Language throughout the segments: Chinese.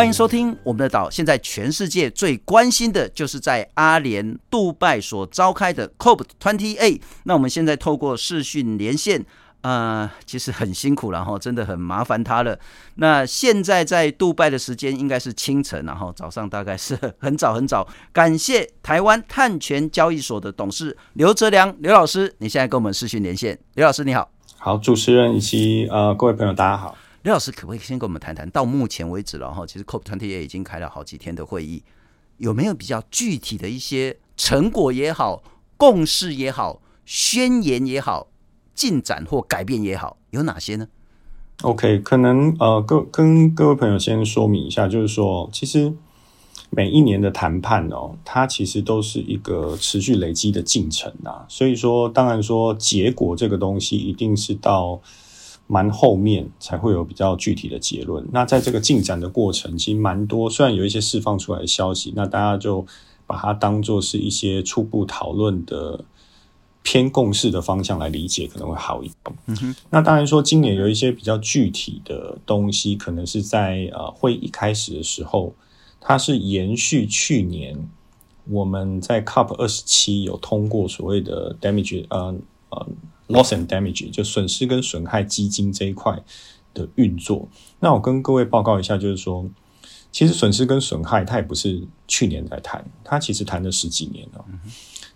欢迎收听我们的岛。现在全世界最关心的就是在阿联杜拜所召开的 COP28。那我们现在透过视讯连线，呃，其实很辛苦，然后真的很麻烦他了。那现在在杜拜的时间应该是清晨，然后早上大概是很早很早。感谢台湾碳权交易所的董事刘哲良刘老师，你现在跟我们视讯连线。刘老师你好，好，主持人以及呃各位朋友大家好。刘老师，可不可以先跟我们谈谈，到目前为止了哈，其实 COP 团体也已经开了好几天的会议，有没有比较具体的一些成果也好、共识也好、宣言也好、进展或改变也好，有哪些呢？OK，可能呃，各跟各位朋友先说明一下，就是说，其实每一年的谈判哦，它其实都是一个持续累积的进程啊，所以说，当然说结果这个东西一定是到。蛮后面才会有比较具体的结论。那在这个进展的过程，其实蛮多，虽然有一些释放出来的消息，那大家就把它当做是一些初步讨论的偏共识的方向来理解，可能会好一点。嗯哼。那当然说，今年有一些比较具体的东西，可能是在呃会议开始的时候，它是延续去年我们在 COP 二十七有通过所谓的 damage，呃呃。Loss and damage 就损失跟损害基金这一块的运作。那我跟各位报告一下，就是说，其实损失跟损害它也不是去年在谈，它其实谈了十几年了。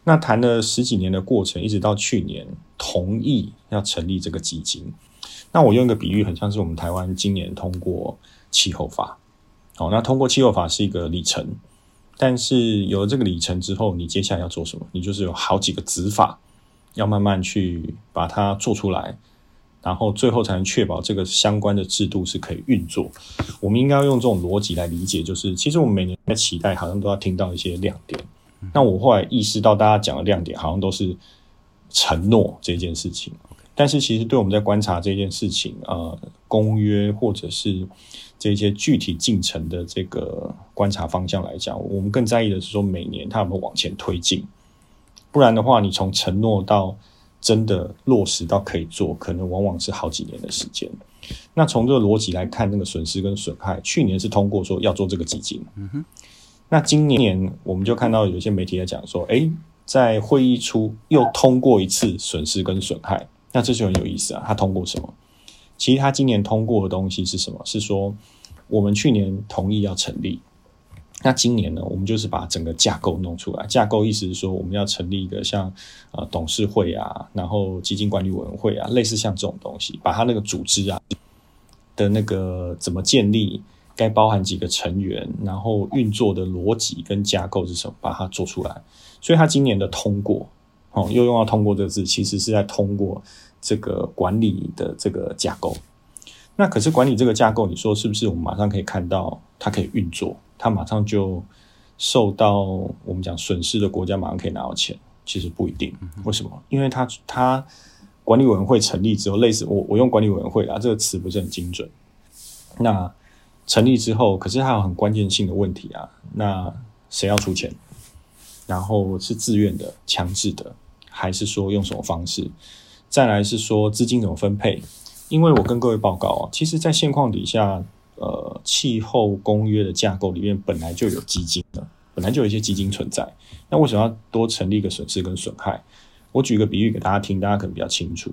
那谈了十几年的过程，一直到去年同意要成立这个基金。那我用一个比喻，很像是我们台湾今年通过气候法。好，那通过气候法是一个里程，但是有了这个里程之后，你接下来要做什么？你就是有好几个子法。要慢慢去把它做出来，然后最后才能确保这个相关的制度是可以运作。我们应该要用这种逻辑来理解，就是其实我们每年在期待，好像都要听到一些亮点。那我后来意识到，大家讲的亮点好像都是承诺这件事情，但是其实对我们在观察这件事情，呃，公约或者是这些具体进程的这个观察方向来讲，我们更在意的是说，每年它有没有往前推进。不然的话，你从承诺到真的落实到可以做，可能往往是好几年的时间。那从这个逻辑来看，那个损失跟损害，去年是通过说要做这个基金。嗯哼。那今年我们就看到有些媒体在讲说，诶，在会议初又通过一次损失跟损害，那这就很有意思啊。他通过什么？其实他今年通过的东西是什么？是说我们去年同意要成立。那今年呢，我们就是把整个架构弄出来。架构意思是说，我们要成立一个像呃董事会啊，然后基金管理委员会啊，类似像这种东西，把它那个组织啊的那个怎么建立，该包含几个成员，然后运作的逻辑跟架构是什么，把它做出来。所以，他今年的通过，哦，又用到通过这个字，其实是在通过这个管理的这个架构。那可是管理这个架构，你说是不是我们马上可以看到它可以运作？它马上就受到我们讲损失的国家马上可以拿到钱，其实不一定。为什么？因为它它管理委员会成立之后，类似我我用管理委员会啊这个词不是很精准。那成立之后，可是它有很关键性的问题啊。那谁要出钱？然后是自愿的、强制的，还是说用什么方式？再来是说资金怎么分配？因为我跟各位报告啊，其实，在现况底下。呃，气候公约的架构里面本来就有基金的，本来就有一些基金存在。那为什么要多成立一个损失跟损害？我举个比喻给大家听，大家可能比较清楚。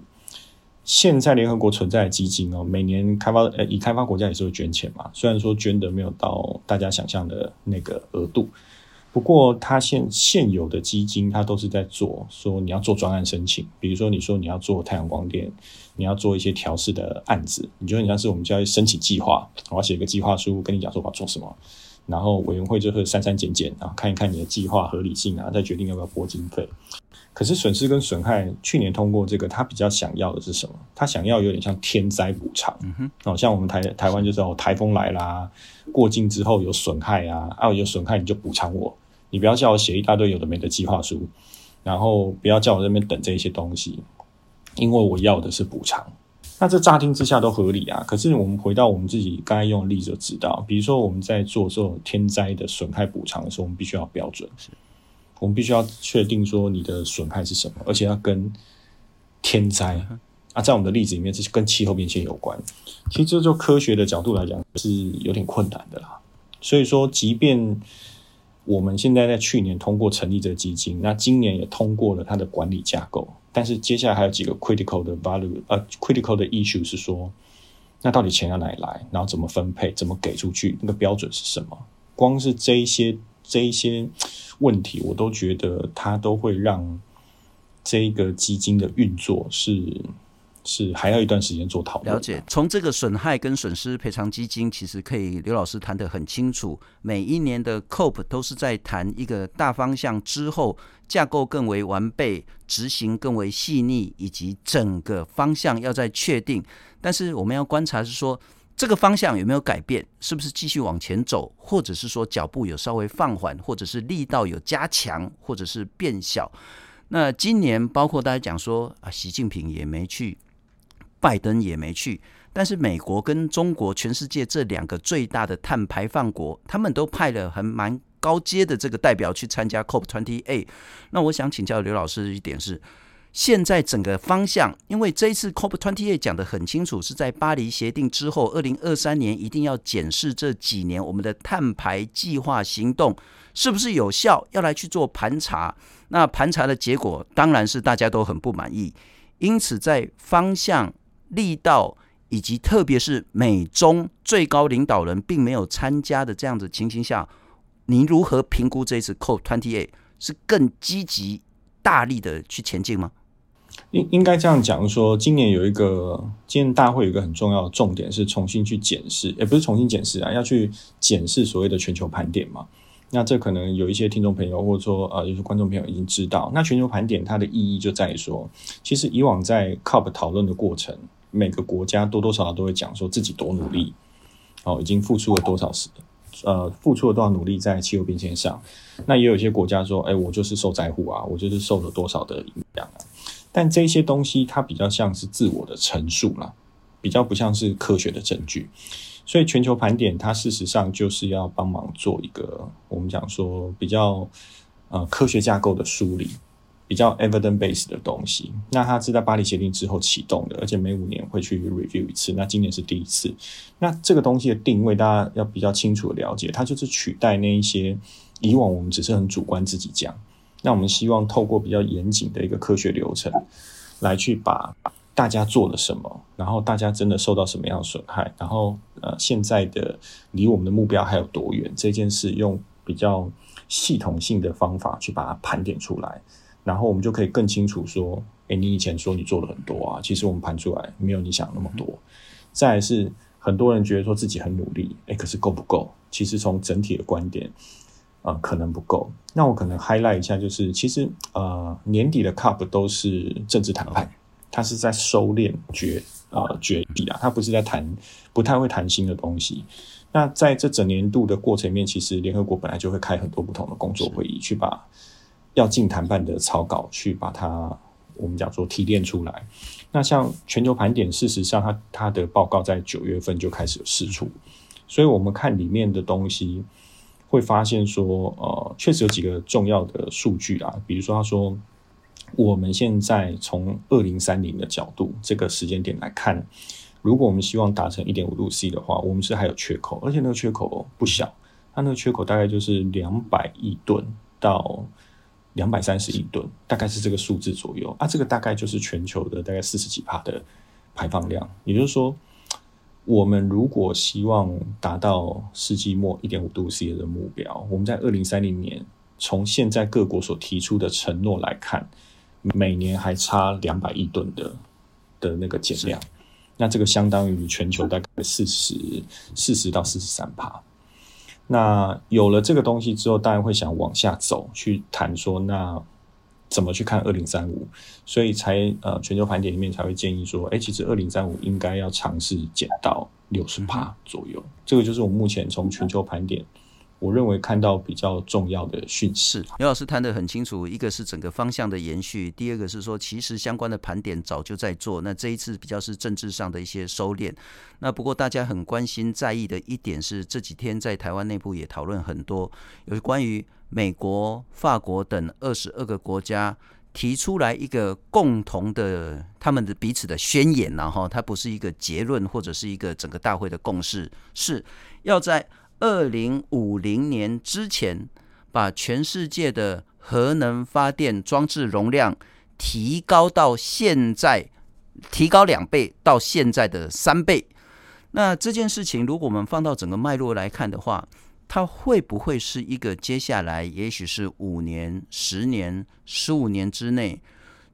现在联合国存在的基金哦，每年开发呃，已开发国家也是会捐钱嘛，虽然说捐的没有到大家想象的那个额度。不过，它现现有的基金，它都是在做说你要做专案申请，比如说你说你要做太阳光电，你要做一些调试的案子，你觉得你像是我们就要申请计划，我要写一个计划书，跟你讲说我要做什么，然后委员会就会删删减减，然后看一看你的计划合理性啊，再决定要不要拨经费。可是损失跟损害，去年通过这个，他比较想要的是什么？他想要有点像天灾补偿，嗯哼，哦，像我们台台湾就是哦，台风来啦，过境之后有损害啊，啊有损害你就补偿我。你不要叫我写一大堆有的没的计划书，然后不要叫我在那边等这些东西，因为我要的是补偿。那这乍听之下都合理啊。可是我们回到我们自己刚才用的例子就知道，比如说我们在做这种天灾的损害补偿的时候，我们必须要标准。我们必须要确定说你的损害是什么，而且要跟天灾啊，在我们的例子里面，是跟气候变迁有关。其实这就科学的角度来讲是有点困难的啦。所以说，即便我们现在在去年通过成立这个基金，那今年也通过了它的管理架构，但是接下来还有几个 critical 的 value，呃，critical 的 issue 是说，那到底钱要哪里来，然后怎么分配，怎么给出去，那个标准是什么？光是这一些这一些问题，我都觉得它都会让这个基金的运作是。是还要一段时间做讨论。了解，从这个损害跟损失赔偿基金，其实可以刘老师谈得很清楚。每一年的 COP 都是在谈一个大方向之后，架构更为完备，执行更为细腻，以及整个方向要再确定。但是我们要观察是说，这个方向有没有改变？是不是继续往前走，或者是说脚步有稍微放缓，或者是力道有加强，或者是变小？那今年包括大家讲说啊，习近平也没去。拜登也没去，但是美国跟中国，全世界这两个最大的碳排放国，他们都派了很蛮高阶的这个代表去参加 COP28。那我想请教刘老师一点是，现在整个方向，因为这一次 COP28 讲得很清楚，是在巴黎协定之后，二零二三年一定要检视这几年我们的碳排计划行动是不是有效，要来去做盘查。那盘查的结果当然是大家都很不满意，因此在方向。力道以及特别是美中最高领导人并没有参加的这样子情形下，您如何评估这一次 COP28 是更积极大力的去前进吗？应应该这样讲说，今年有一个今年大会有一个很重要的重点是重新去检视，也不是重新检视啊，要去检视所谓的全球盘点嘛。那这可能有一些听众朋友或者说呃有些观众朋友已经知道，那全球盘点它的意义就在于说，其实以往在 COP 讨论的过程。每个国家多多少少都会讲说自己多努力，哦，已经付出了多少时，呃，付出了多少努力在气候变迁上。那也有一些国家说，哎，我就是受灾户啊，我就是受了多少的影响啊。但这些东西它比较像是自我的陈述啦，比较不像是科学的证据。所以全球盘点它事实上就是要帮忙做一个我们讲说比较呃科学架构的梳理。比较 evidence based 的东西，那它是在巴黎协定之后启动的，而且每五年会去 review 一次。那今年是第一次。那这个东西的定位，大家要比较清楚的了解，它就是取代那一些以往我们只是很主观自己讲。那我们希望透过比较严谨的一个科学流程，来去把大家做了什么，然后大家真的受到什么样的损害，然后呃现在的离我们的目标还有多远，这件事用比较系统性的方法去把它盘点出来。然后我们就可以更清楚说，诶，你以前说你做了很多啊，其实我们盘出来没有你想那么多。再来是很多人觉得说自己很努力，诶，可是够不够？其实从整体的观点，啊、呃，可能不够。那我可能 highlight 一下，就是其实呃年底的 CUP 都是政治谈判，它是在收敛决呃决议啊，它不是在谈，不太会谈新的东西。那在这整年度的过程面，其实联合国本来就会开很多不同的工作会议，去把。要进谈判的草稿去把它，我们讲说提炼出来。那像全球盘点，事实上它它的报告在九月份就开始有释出，所以我们看里面的东西，会发现说，呃，确实有几个重要的数据啊，比如说他说，我们现在从二零三零的角度这个时间点来看，如果我们希望达成一点五度 C 的话，我们是还有缺口，而且那个缺口不小，它那个缺口大概就是两百亿吨到。两百三十亿吨，大概是这个数字左右啊。这个大概就是全球的大概四十几帕的排放量。也就是说，我们如果希望达到世纪末一点五度 C 的目标，我们在二零三零年从现在各国所提出的承诺来看，每年还差两百亿吨的的那个减量。那这个相当于全球大概四十四十到四十三趴。那有了这个东西之后，当然会想往下走，去谈说那怎么去看二零三五，所以才呃全球盘点里面才会建议说，哎，其实二零三五应该要尝试减到六十趴左右。这个就是我们目前从全球盘点我认为看到比较重要的讯息。刘老师谈得很清楚，一个是整个方向的延续，第二个是说其实相关的盘点早就在做，那这一次比较是政治上的一些收敛。那不过大家很关心在意的一点是，这几天在台湾内部也讨论很多，有关于美国、法国等二十二个国家提出来一个共同的他们的彼此的宣言，然后它不是一个结论或者是一个整个大会的共识，是要在。二零五零年之前，把全世界的核能发电装置容量提高到现在，提高两倍到现在的三倍。那这件事情，如果我们放到整个脉络来看的话，它会不会是一个接下来，也许是五年、十年、十五年之内，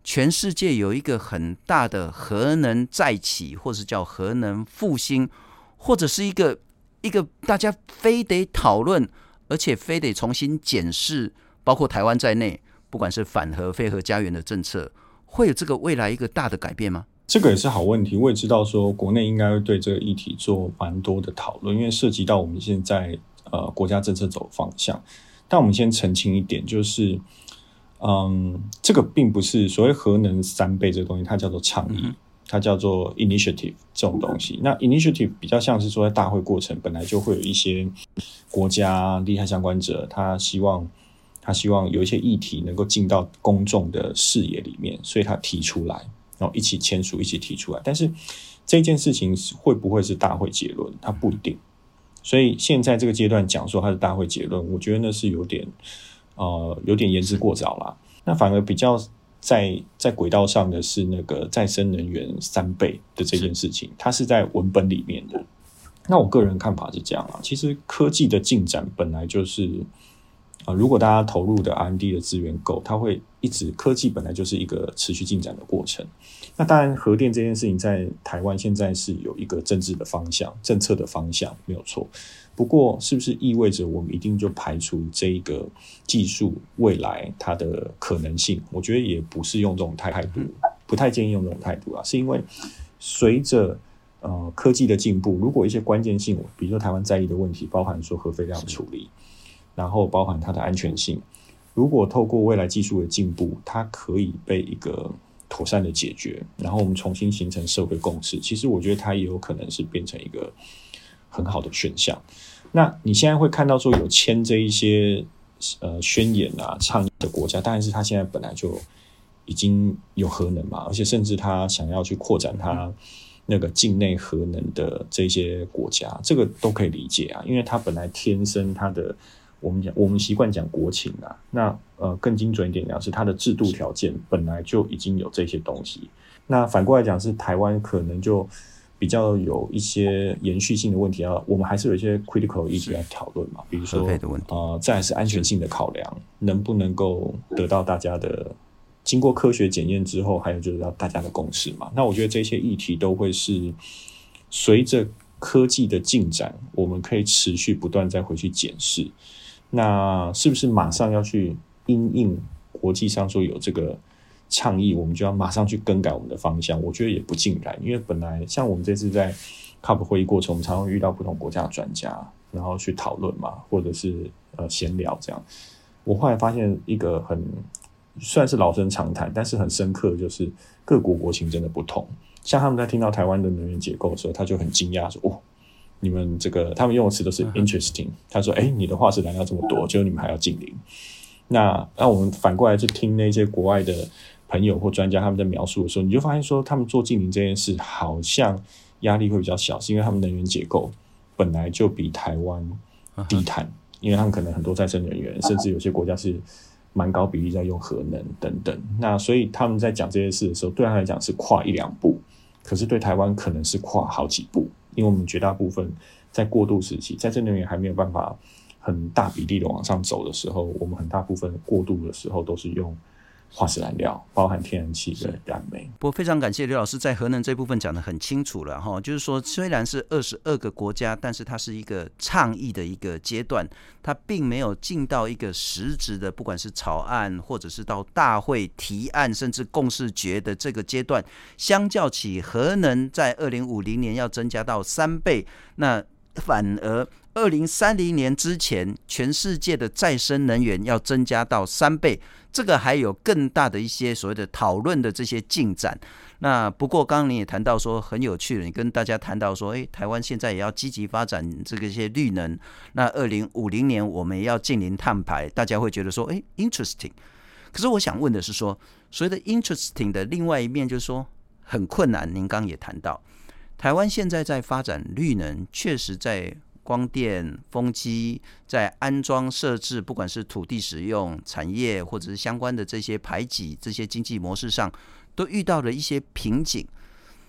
全世界有一个很大的核能再起，或是叫核能复兴，或者是一个？一个大家非得讨论，而且非得重新检视，包括台湾在内，不管是反核、非核家园的政策，会有这个未来一个大的改变吗？这个也是好问题。我也知道说，国内应该会对这个议题做蛮多的讨论，因为涉及到我们现在呃国家政策走方向。但我们先澄清一点，就是嗯，这个并不是所谓核能三倍这个东西，它叫做倡议。嗯它叫做 initiative 这种东西，那 initiative 比较像是说，在大会过程本来就会有一些国家利害相关者，他希望他希望有一些议题能够进到公众的视野里面，所以他提出来，然后一起签署，一起提出来。但是这件事情会不会是大会结论？它不一定。所以现在这个阶段讲说它是大会结论，我觉得那是有点呃有点言之过早啦。那反而比较。在在轨道上的是那个再生能源三倍的这件事情，它是在文本里面的。那我个人看法是这样啊，其实科技的进展本来就是啊，如果大家投入的 R&D 的资源够，它会一直科技本来就是一个持续进展的过程。那当然，核电这件事情在台湾现在是有一个政治的方向、政策的方向，没有错。不过，是不是意味着我们一定就排除这一个技术未来它的可能性？我觉得也不是用这种态度，不太建议用这种态度啊。是因为随着呃科技的进步，如果一些关键性，比如说台湾在意的问题，包含说核废料处理，然后包含它的安全性，如果透过未来技术的进步，它可以被一个妥善的解决，然后我们重新形成社会共识，其实我觉得它也有可能是变成一个。很好的选项。那你现在会看到说有签这一些呃宣言啊、倡议的国家，当然是他现在本来就已经有核能嘛，而且甚至他想要去扩展他那个境内核能的这些国家，这个都可以理解啊，因为他本来天生他的我们讲我们习惯讲国情啊，那呃更精准一点讲是他的制度条件本来就已经有这些东西。那反过来讲是台湾可能就。比较有一些延续性的问题啊，我们还是有一些 critical 一直在讨论嘛，比如说呃，再来是安全性的考量，能不能够得到大家的经过科学检验之后，还有就是要大家的共识嘛。那我觉得这些议题都会是随着科技的进展，我们可以持续不断再回去检视，那是不是马上要去因应国际上说有这个。倡议，我们就要马上去更改我们的方向。我觉得也不尽然，因为本来像我们这次在 COP 会议过程，我们常常遇到不同国家的专家，然后去讨论嘛，或者是呃闲聊这样。我后来发现一个很算是老生常谈，但是很深刻，就是各国国情真的不同。像他们在听到台湾的能源结构的时候，他就很惊讶说：“哦，你们这个他们用的词都是 interesting。”他说：“哎，你的化石燃料这么多，结果你们还要净零。”那那我们反过来去听那些国外的。朋友或专家他们在描述的时候，你就发现说，他们做净零这件事好像压力会比较小，是因为他们能源结构本来就比台湾低碳，因为他们可能很多再生能源，甚至有些国家是蛮高比例在用核能等等。那所以他们在讲这件事的时候，对他来讲是跨一两步，可是对台湾可能是跨好几步，因为我们绝大部分在过渡时期，再生能源还没有办法很大比例的往上走的时候，我们很大部分过渡的时候都是用。化石燃料包含天然气的燃煤。不过非常感谢刘老师在核能这部分讲得很清楚了哈，就是说虽然是二十二个国家，但是它是一个倡议的一个阶段，它并没有进到一个实质的，不管是草案或者是到大会提案，甚至共识决的这个阶段。相较起核能在二零五零年要增加到三倍，那反而。二零三零年之前，全世界的再生能源要增加到三倍，这个还有更大的一些所谓的讨论的这些进展。那不过，刚刚你也谈到说很有趣的，你跟大家谈到说，诶，台湾现在也要积极发展这个一些绿能。那二零五零年我们也要进零碳排，大家会觉得说，诶，interesting。可是我想问的是说，所谓的 interesting 的另外一面就是说很困难。您刚也谈到，台湾现在在发展绿能，确实在光电、风机在安装设置，不管是土地使用、产业或者是相关的这些排挤这些经济模式上。都遇到了一些瓶颈。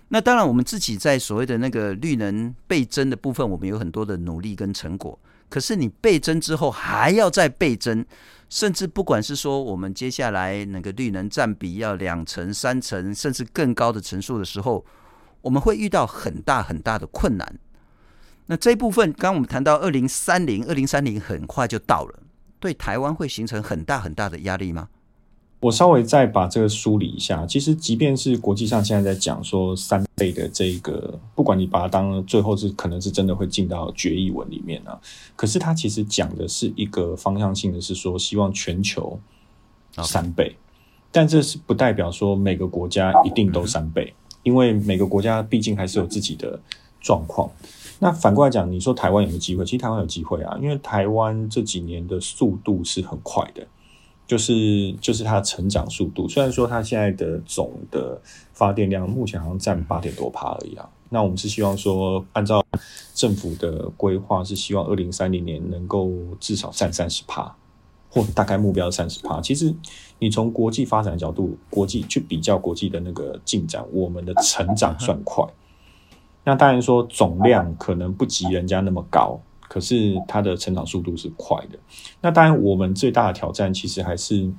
那当然，我们自己在所谓的那个绿能倍增的部分，我们有很多的努力跟成果。可是你倍增之后，还要再倍增，甚至不管是说我们接下来那个绿能占比要两成、三成，甚至更高的成数的时候，我们会遇到很大很大的困难。那这一部分，刚刚我们谈到二零三零，二零三零很快就到了，对台湾会形成很大很大的压力吗？我稍微再把这个梳理一下，其实即便是国际上现在在讲说三倍的这个，不管你把它当最后是可能是真的会进到决议文里面啊，可是它其实讲的是一个方向性的，是说希望全球三倍，但这是不代表说每个国家一定都三倍，因为每个国家毕竟还是有自己的状况。那反过来讲，你说台湾有没有机会？其实台湾有机会啊，因为台湾这几年的速度是很快的。就是就是它的成长速度，虽然说它现在的总的发电量目前好像占八点多趴而已啊。那我们是希望说，按照政府的规划，是希望二零三零年能够至少占三十趴，或大概目标三十趴。其实你从国际发展的角度，国际去比较国际的那个进展，我们的成长算快。那当然说总量可能不及人家那么高。可是它的成长速度是快的。那当然，我们最大的挑战其实还是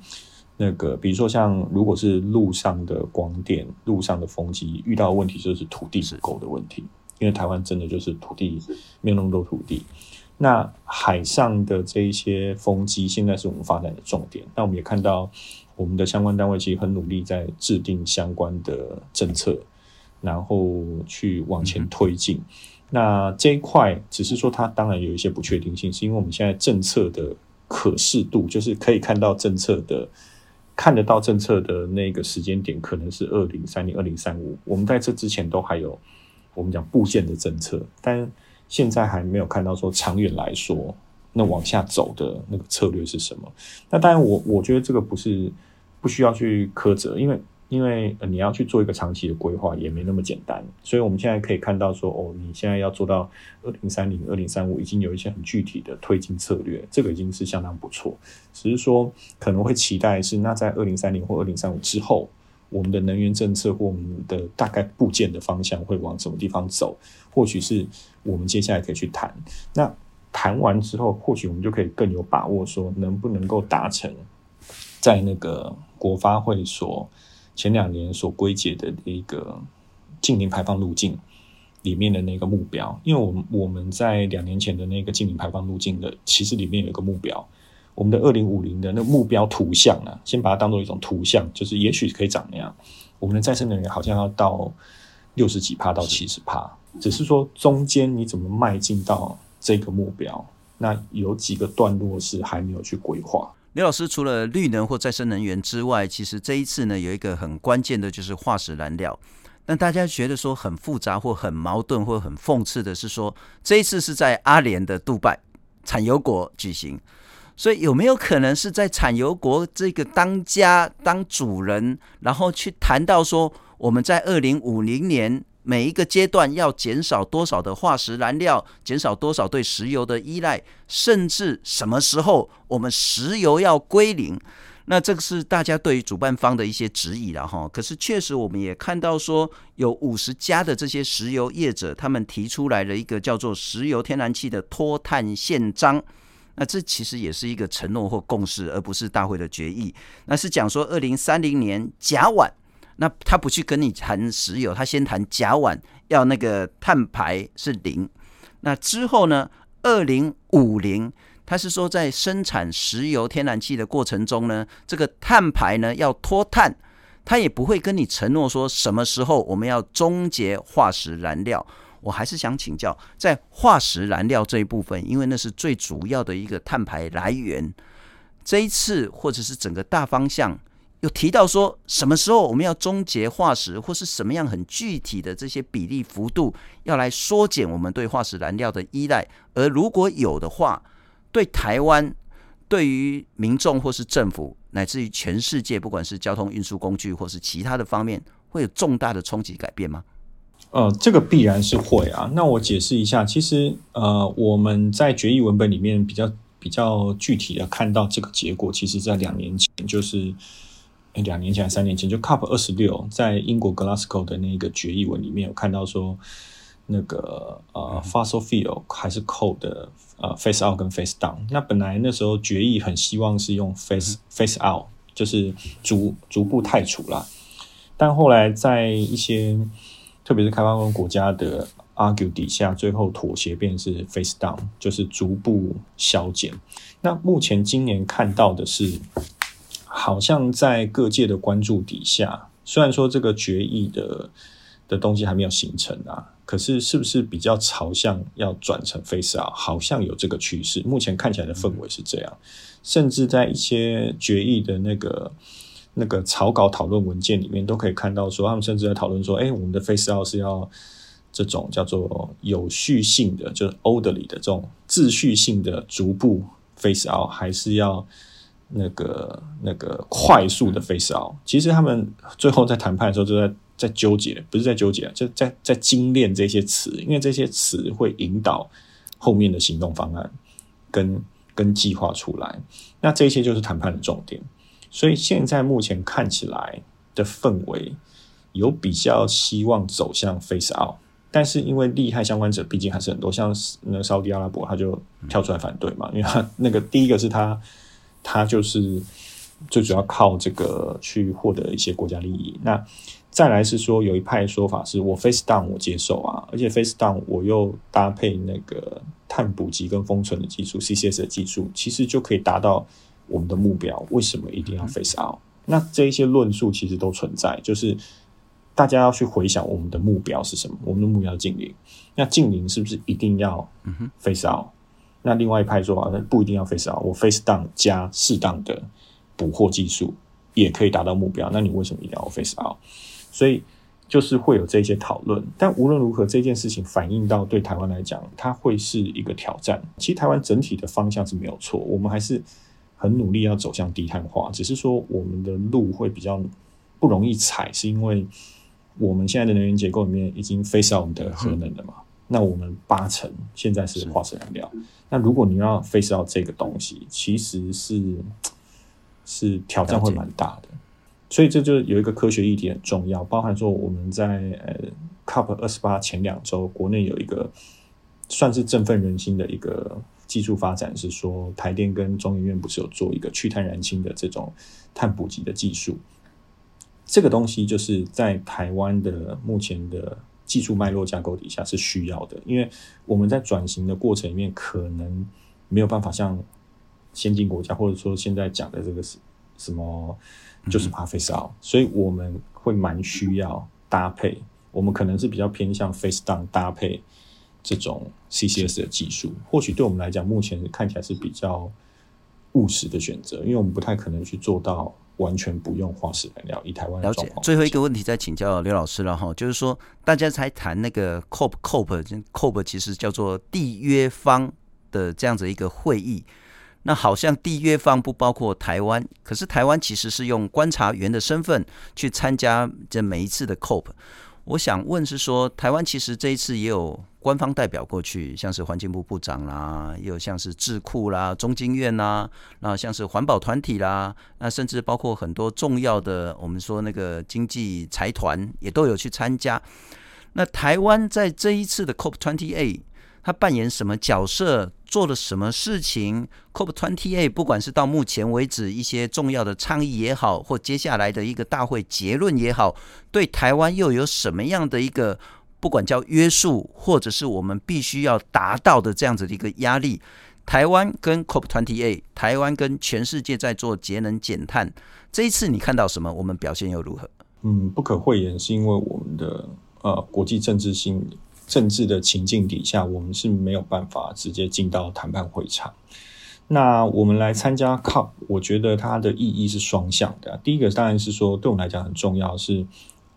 那个，比如说像如果是路上的光电、路上的风机，遇到的问题就是土地不够的问题。因为台湾真的就是土地没有那么多土地。那海上的这一些风机，现在是我们发展的重点。那我们也看到，我们的相关单位其实很努力在制定相关的政策，然后去往前推进。嗯那这一块只是说，它当然有一些不确定性，是因为我们现在政策的可视度，就是可以看到政策的，看得到政策的那个时间点，可能是二零三零、二零三五。我们在这之前都还有我们讲部件的政策，但现在还没有看到说长远来说，那往下走的那个策略是什么。那当然我，我我觉得这个不是不需要去苛责，因为。因为你要去做一个长期的规划，也没那么简单，所以我们现在可以看到说，哦，你现在要做到二零三零、二零三五，已经有一些很具体的推进策略，这个已经是相当不错。只是说可能会期待是，那在二零三零或二零三五之后，我们的能源政策或我们的大概部件的方向会往什么地方走？或许是我们接下来可以去谈。那谈完之后，或许我们就可以更有把握说，能不能够达成在那个国发会所。前两年所归结的那个净零排放路径里面的那个目标，因为我们我们在两年前的那个净零排放路径的，其实里面有一个目标，我们的二零五零的那个目标图像呢，先把它当做一种图像，就是也许可以长那样。我们的再生能源好像要到六十几帕到七十帕，只是说中间你怎么迈进到这个目标，那有几个段落是还没有去规划。刘老师，除了绿能或再生能源之外，其实这一次呢，有一个很关键的，就是化石燃料。但大家觉得说很复杂或很矛盾或很讽刺的是说，这一次是在阿联的杜拜产油国举行，所以有没有可能是在产油国这个当家当主人，然后去谈到说，我们在二零五零年，每一个阶段要减少多少的化石燃料，减少多少对石油的依赖，甚至什么时候我们石油要归零？那这个是大家对于主办方的一些质疑了哈。可是确实我们也看到说，有五十家的这些石油业者，他们提出来了一个叫做石油天然气的脱碳宪章。那这其实也是一个承诺或共识，而不是大会的决议。那是讲说二零三零年甲烷。那他不去跟你谈石油，他先谈甲烷，要那个碳排是零。那之后呢？二零五零，他是说在生产石油天然气的过程中呢，这个碳排呢要脱碳，他也不会跟你承诺说什么时候我们要终结化石燃料。我还是想请教，在化石燃料这一部分，因为那是最主要的一个碳排来源，这一次或者是整个大方向。有提到说什么时候我们要终结化石，或是什么样很具体的这些比例幅度，要来缩减我们对化石燃料的依赖。而如果有的话，对台湾、对于民众或是政府，乃至于全世界，不管是交通运输工具或是其他的方面，会有重大的冲击改变吗？呃，这个必然是会啊。那我解释一下，其实呃，我们在决议文本里面比较比较具体的看到这个结果，其实在两年前就是。诶，两年前、三年前，就 COP 二十六在英国 Glasgow 的那个决议文里面有看到说，那个呃，fossil fuel 还是 coal 的呃，face out 跟 face down。那本来那时候决议很希望是用 face face out，就是逐逐步汰除啦。但后来在一些特别是开发中国家的 argue 底下，最后妥协变成是 face down，就是逐步削减。那目前今年看到的是。好像在各界的关注底下，虽然说这个决议的的东西还没有形成啊，可是是不是比较朝向要转成 face out？好像有这个趋势。目前看起来的氛围是这样，甚至在一些决议的那个那个草稿讨论文件里面，都可以看到说，他们甚至在讨论说，哎，我们的 face out 是要这种叫做有序性的，就是 orderly 的这种秩序性的逐步 face out，还是要？那个那个快速的 phase out，其实他们最后在谈判的时候就在在纠结，不是在纠结，就在在精炼这些词，因为这些词会引导后面的行动方案跟跟计划出来。那这些就是谈判的重点。所以现在目前看起来的氛围有比较希望走向 phase out，但是因为利害相关者毕竟还是很多，像那个沙乌地阿拉伯他就跳出来反对嘛，因为他那个第一个是他。他就是最主要靠这个去获得一些国家利益。那再来是说，有一派说法是我 face down 我接受啊，而且 face down 我又搭配那个碳捕集跟封存的技术 CCS 的技术，其实就可以达到我们的目标。为什么一定要 face out？那这一些论述其实都存在，就是大家要去回想我们的目标是什么？我们的目标是净零。那净零是不是一定要 face out？那另外一派说法，那不一定要 face out，我 face down 加适当的捕获技术也可以达到目标。那你为什么一定要 face out？所以就是会有这些讨论。但无论如何，这件事情反映到对台湾来讲，它会是一个挑战。其实台湾整体的方向是没有错，我们还是很努力要走向低碳化，只是说我们的路会比较不容易踩，是因为我们现在的能源结构里面已经 face out 我们的核能了嘛。那我们八成现在是化石燃料，那如果你要 phase out 这个东西，其实是是挑战会蛮大的，所以这就有一个科学议题很重要，包含说我们在呃 COP 二十八前两周，国内有一个算是振奋人心的一个技术发展，是说台电跟中研院不是有做一个去碳燃氢的这种碳捕集的技术，这个东西就是在台湾的目前的。技术脉络架构底下是需要的，因为我们在转型的过程里面，可能没有办法像先进国家，或者说现在讲的这个是什么，就是怕 phase out，所以我们会蛮需要搭配。我们可能是比较偏向 phase down 搭配这种 CCS 的技术，或许对我们来讲，目前看起来是比较务实的选择，因为我们不太可能去做到。完全不用化石燃料，以台湾了解。最后一个问题再请教刘老师了哈，就是说大家才谈那个 COP COP COP 其实叫做缔约方的这样子一个会议，那好像缔约方不包括台湾，可是台湾其实是用观察员的身份去参加这每一次的 COP。我想问是说，台湾其实这一次也有官方代表过去，像是环境部部长啦，也有像是智库啦、中经院啦，那像是环保团体啦，那甚至包括很多重要的我们说那个经济财团也都有去参加。那台湾在这一次的 COP28。他扮演什么角色？做了什么事情？COP28 不管是到目前为止一些重要的倡议也好，或接下来的一个大会结论也好，对台湾又有什么样的一个不管叫约束，或者是我们必须要达到的这样子的一个压力？台湾跟 COP28，台湾跟全世界在做节能减碳，这一次你看到什么？我们表现又如何？嗯，不可讳言，是因为我们的呃国际政治性。政治的情境底下，我们是没有办法直接进到谈判会场。那我们来参加 COP，我觉得它的意义是双向的。第一个当然是说，对我们来讲很重要，是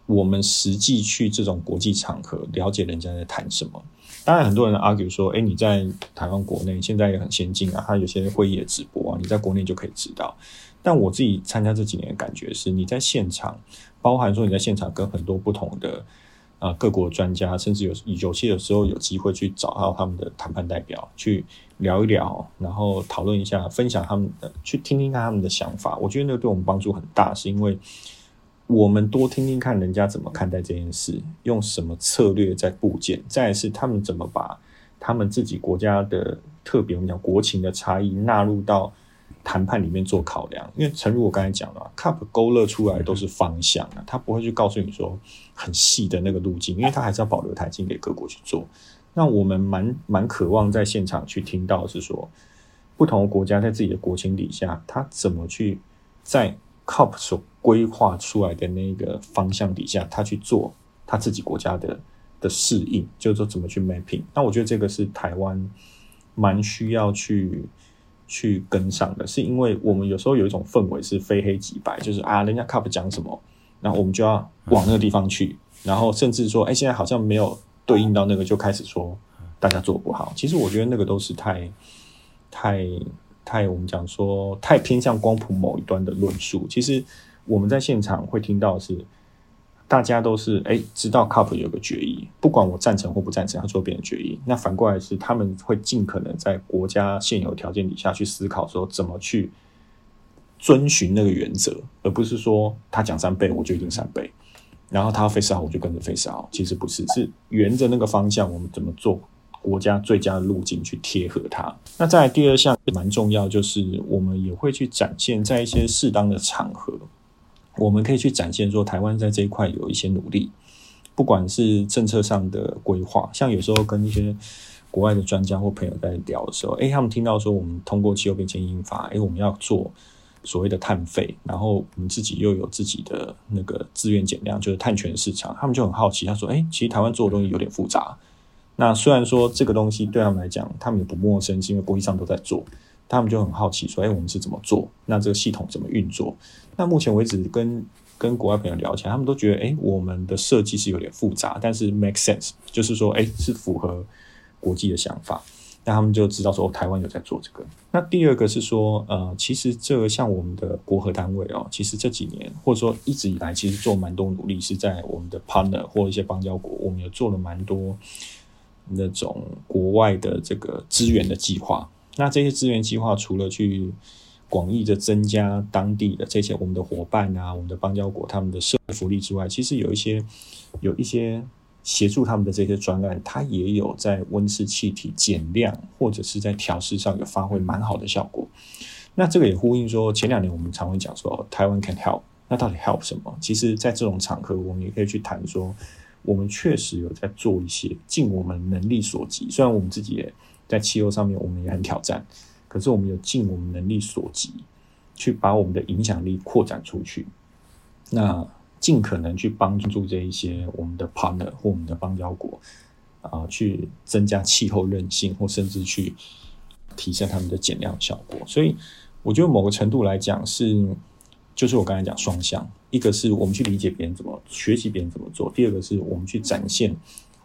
我们实际去这种国际场合，了解人家在谈什么。当然，很多人 argue 说，哎，你在台湾国内现在也很先进啊，它有些会议的直播啊，你在国内就可以知道。但我自己参加这几年的感觉是，你在现场，包含说你在现场跟很多不同的啊、各国专家，甚至有有些有时候有机会去找到他们的谈判代表去聊一聊，然后讨论一下，分享他们的，去听听看他们的想法。我觉得那个对我们帮助很大，是因为。我们多听听看人家怎么看待这件事，用什么策略在布建，再是他们怎么把他们自己国家的特别我们讲国情的差异纳入到谈判里面做考量。因为诚如我刚才讲了，COP 勾勒出来都是方向啊，他不会去告诉你说很细的那个路径，因为他还是要保留弹性给各国去做。那我们蛮蛮渴望在现场去听到是说，不同的国家在自己的国情底下，他怎么去在 COP 所规划出来的那个方向底下，他去做他自己国家的的适应，就是说怎么去 mapping。那我觉得这个是台湾蛮需要去去跟上的，是因为我们有时候有一种氛围是非黑即白，就是啊，人家 COP 讲什么，然后我们就要往那个地方去，然后甚至说，哎，现在好像没有对应到那个，就开始说大家做不好。其实我觉得那个都是太太。太我们讲说太偏向光谱某一端的论述，其实我们在现场会听到是，大家都是哎知道 COP 有个决议，不管我赞成或不赞成，他做别人决议。那反过来是他们会尽可能在国家现有条件底下去思考说怎么去遵循那个原则，而不是说他讲三倍我就一定三倍，然后他要 face out 我就跟着 face out。其实不是，是沿着那个方向我们怎么做。国家最佳的路径去贴合它。那再来第二项蛮重要，就是我们也会去展现，在一些适当的场合，我们可以去展现说，台湾在这一块有一些努力，不管是政策上的规划，像有时候跟一些国外的专家或朋友在聊的时候，诶，他们听到说我们通过气候变迁引法，诶，我们要做所谓的碳费，然后我们自己又有自己的那个自愿减量，就是碳权市场，他们就很好奇，他说，诶，其实台湾做的东西有点复杂。那虽然说这个东西对他们来讲，他们也不陌生，是因为国际上都在做，他们就很好奇说：“哎，我们是怎么做？那这个系统怎么运作？”那目前为止跟跟国外朋友聊起来，他们都觉得：“哎，我们的设计是有点复杂，但是 make sense，就是说，哎，是符合国际的想法。”那他们就知道说，哦，台湾有在做这个。那第二个是说，呃，其实这个像我们的国合单位哦，其实这几年或者说一直以来，其实做蛮多努力，是在我们的 partner 或一些邦交国，我们也做了蛮多。那种国外的这个资源的计划，那这些资源计划除了去广义的增加当地的这些我们的伙伴啊，我们的邦交国他们的社会福利之外，其实有一些有一些协助他们的这些专案，它也有在温室气体减量或者是在调适上有发挥蛮好的效果。那这个也呼应说，前两年我们常会讲说台湾 can help，那到底 help 什么？其实，在这种场合，我们也可以去谈说。我们确实有在做一些尽我们能力所及，虽然我们自己也在气候上面我们也很挑战，可是我们有尽我们能力所及，去把我们的影响力扩展出去，那尽可能去帮助这一些我们的 partner 或我们的邦交国啊，去增加气候韧性，或甚至去提升他们的减量效果。所以我觉得某个程度来讲是。就是我刚才讲双向，一个是我们去理解别人怎么学习别人怎么做，第二个是我们去展现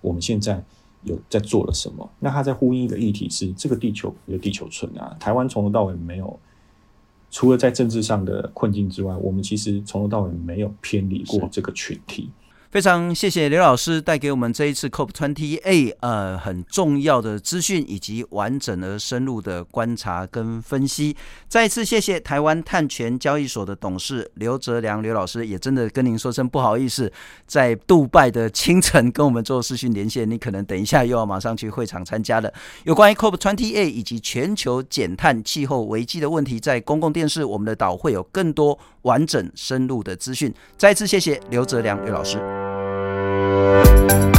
我们现在有在做了什么。那他在呼应一个议题是这个地球有地球村啊，台湾从头到尾没有，除了在政治上的困境之外，我们其实从头到尾没有偏离过这个群体。非常谢谢刘老师带给我们这一次 COP28 呃很重要的资讯以及完整而深入的观察跟分析。再次谢谢台湾碳权交易所的董事刘哲良刘老师，也真的跟您说声不好意思，在杜拜的清晨跟我们做视讯连线，你可能等一下又要马上去会场参加了。有关于 COP28 以及全球减碳气候危机的问题，在公共电视我们的岛会有更多完整深入的资讯。再次谢谢刘哲良刘老师。Música